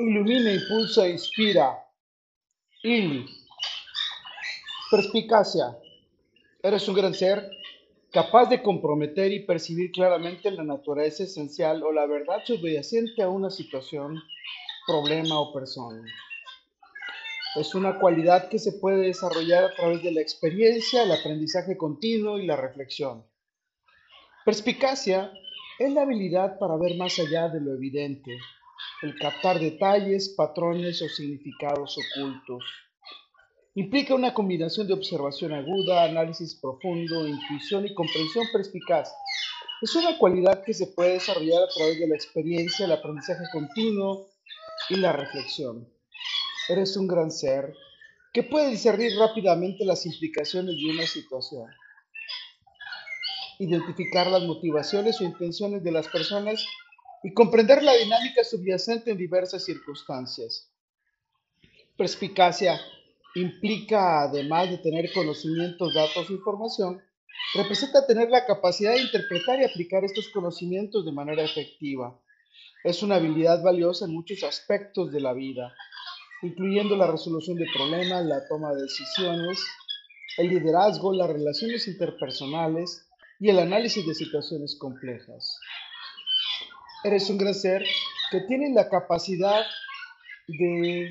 Ilumina, impulsa, inspira. Il. Perspicacia. Eres un gran ser capaz de comprometer y percibir claramente la naturaleza esencial o la verdad subyacente a una situación, problema o persona. Es una cualidad que se puede desarrollar a través de la experiencia, el aprendizaje continuo y la reflexión. Perspicacia es la habilidad para ver más allá de lo evidente, el captar detalles, patrones o significados ocultos. Implica una combinación de observación aguda, análisis profundo, intuición y comprensión perspicaz. Es una cualidad que se puede desarrollar a través de la experiencia, el aprendizaje continuo y la reflexión. Eres un gran ser que puede discernir rápidamente las implicaciones de una situación, identificar las motivaciones o intenciones de las personas y comprender la dinámica subyacente en diversas circunstancias. Perspicacia implica, además de tener conocimientos, datos e información, representa tener la capacidad de interpretar y aplicar estos conocimientos de manera efectiva. Es una habilidad valiosa en muchos aspectos de la vida, incluyendo la resolución de problemas, la toma de decisiones, el liderazgo, las relaciones interpersonales y el análisis de situaciones complejas. Eres un gran ser que tiene la capacidad de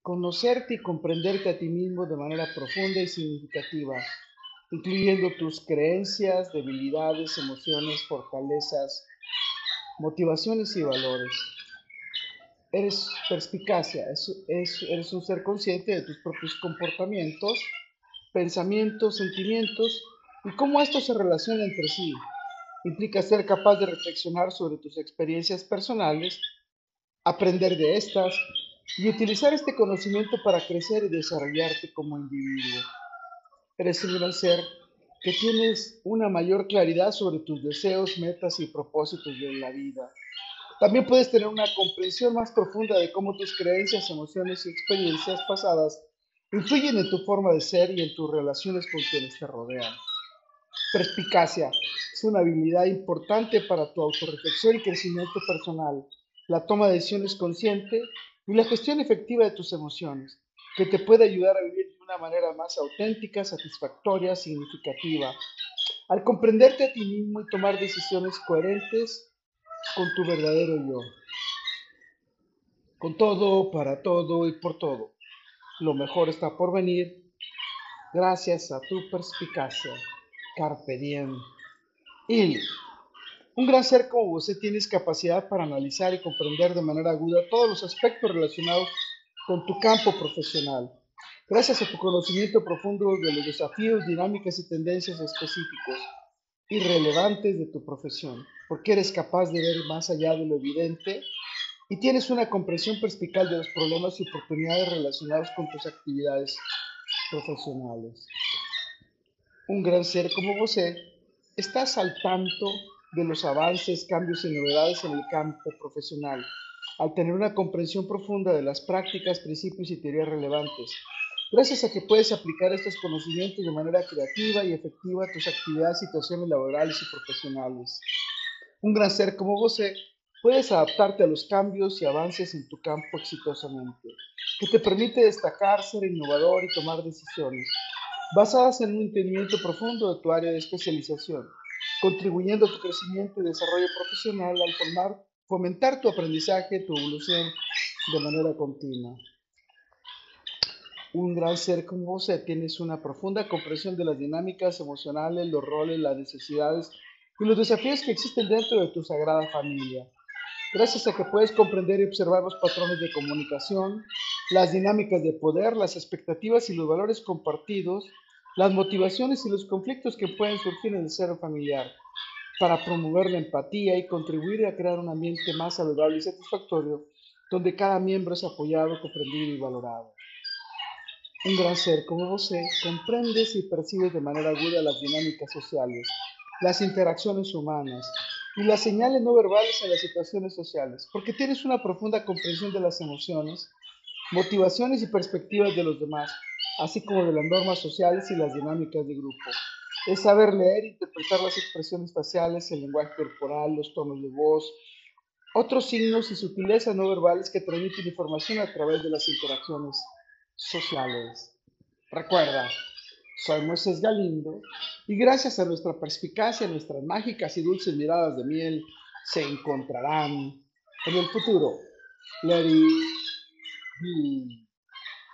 conocerte y comprenderte a ti mismo de manera profunda y significativa, incluyendo tus creencias, debilidades, emociones, fortalezas, motivaciones y valores. Eres perspicacia, eres un ser consciente de tus propios comportamientos, pensamientos, sentimientos y cómo estos se relacionan entre sí implica ser capaz de reflexionar sobre tus experiencias personales, aprender de estas y utilizar este conocimiento para crecer y desarrollarte como individuo. Eres un gran ser que tienes una mayor claridad sobre tus deseos, metas y propósitos de la vida. También puedes tener una comprensión más profunda de cómo tus creencias, emociones y experiencias pasadas influyen en tu forma de ser y en tus relaciones con quienes te rodean. Perspicacia es una habilidad importante para tu autorreflexión y crecimiento personal, la toma de decisiones consciente y la gestión efectiva de tus emociones, que te puede ayudar a vivir de una manera más auténtica, satisfactoria, significativa. Al comprenderte a ti mismo y tomar decisiones coherentes con tu verdadero yo. Con todo, para todo y por todo. Lo mejor está por venir gracias a tu perspicacia. Carpe diem. Il. Un gran ser como usted tienes capacidad para analizar y comprender de manera aguda todos los aspectos relacionados con tu campo profesional. Gracias a tu conocimiento profundo de los desafíos, dinámicas y tendencias específicos y relevantes de tu profesión, porque eres capaz de ver más allá de lo evidente y tienes una comprensión perspicaz de los problemas y oportunidades relacionados con tus actividades profesionales un gran ser como vos estás al tanto de los avances, cambios y novedades en el campo profesional, al tener una comprensión profunda de las prácticas, principios y teorías relevantes. Gracias a que puedes aplicar estos conocimientos de manera creativa y efectiva a tus actividades, situaciones laborales y profesionales. Un gran ser como vos puedes adaptarte a los cambios y avances en tu campo exitosamente, que te permite destacar, ser innovador y tomar decisiones basadas en un entendimiento profundo de tu área de especialización, contribuyendo a tu crecimiento y desarrollo profesional al formar, fomentar tu aprendizaje, tu evolución de manera continua. Un gran ser como vos tienes una profunda comprensión de las dinámicas emocionales, los roles, las necesidades y los desafíos que existen dentro de tu sagrada familia. Gracias a que puedes comprender y observar los patrones de comunicación, las dinámicas de poder, las expectativas y los valores compartidos, las motivaciones y los conflictos que pueden surgir en el ser familiar, para promover la empatía y contribuir a crear un ambiente más saludable y satisfactorio, donde cada miembro es apoyado, comprendido y valorado. Un gran ser como vos comprendes y percibes de manera aguda las dinámicas sociales, las interacciones humanas y las señales no verbales en las situaciones sociales, porque tienes una profunda comprensión de las emociones, motivaciones y perspectivas de los demás, así como de las normas sociales y las dinámicas de grupo. Es saber leer e interpretar las expresiones faciales, el lenguaje corporal, los tonos de voz, otros signos y sutilezas no verbales que transmiten información a través de las interacciones sociales. Recuerda, soy Moisés Galindo y gracias a nuestra perspicacia, nuestras mágicas y dulces miradas de miel se encontrarán en el futuro. Let de